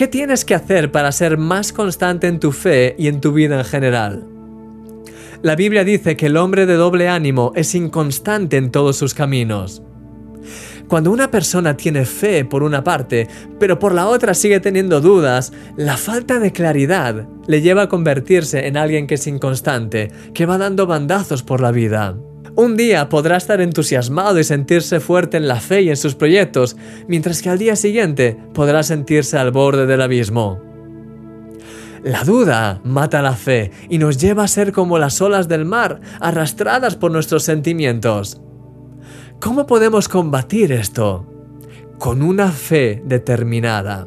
¿Qué tienes que hacer para ser más constante en tu fe y en tu vida en general? La Biblia dice que el hombre de doble ánimo es inconstante en todos sus caminos. Cuando una persona tiene fe por una parte, pero por la otra sigue teniendo dudas, la falta de claridad le lleva a convertirse en alguien que es inconstante, que va dando bandazos por la vida. Un día podrá estar entusiasmado y sentirse fuerte en la fe y en sus proyectos, mientras que al día siguiente podrá sentirse al borde del abismo. La duda mata la fe y nos lleva a ser como las olas del mar, arrastradas por nuestros sentimientos. ¿Cómo podemos combatir esto? Con una fe determinada.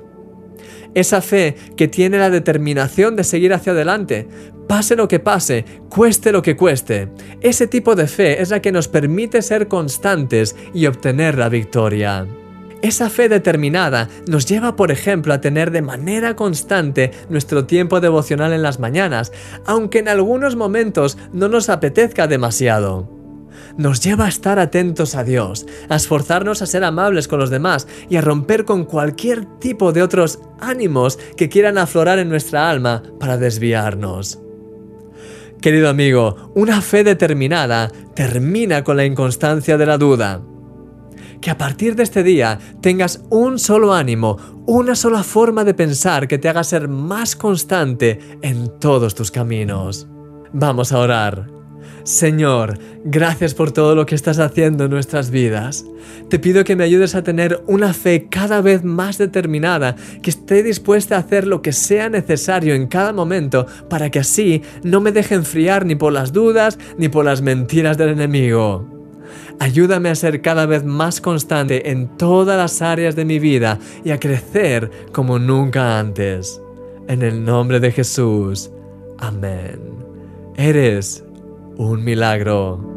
Esa fe que tiene la determinación de seguir hacia adelante, pase lo que pase, cueste lo que cueste. Ese tipo de fe es la que nos permite ser constantes y obtener la victoria. Esa fe determinada nos lleva, por ejemplo, a tener de manera constante nuestro tiempo devocional en las mañanas, aunque en algunos momentos no nos apetezca demasiado nos lleva a estar atentos a Dios, a esforzarnos a ser amables con los demás y a romper con cualquier tipo de otros ánimos que quieran aflorar en nuestra alma para desviarnos. Querido amigo, una fe determinada termina con la inconstancia de la duda. Que a partir de este día tengas un solo ánimo, una sola forma de pensar que te haga ser más constante en todos tus caminos. Vamos a orar. Señor, gracias por todo lo que estás haciendo en nuestras vidas. Te pido que me ayudes a tener una fe cada vez más determinada, que esté dispuesta a hacer lo que sea necesario en cada momento para que así no me deje enfriar ni por las dudas ni por las mentiras del enemigo. Ayúdame a ser cada vez más constante en todas las áreas de mi vida y a crecer como nunca antes. En el nombre de Jesús. Amén. Eres un milagro.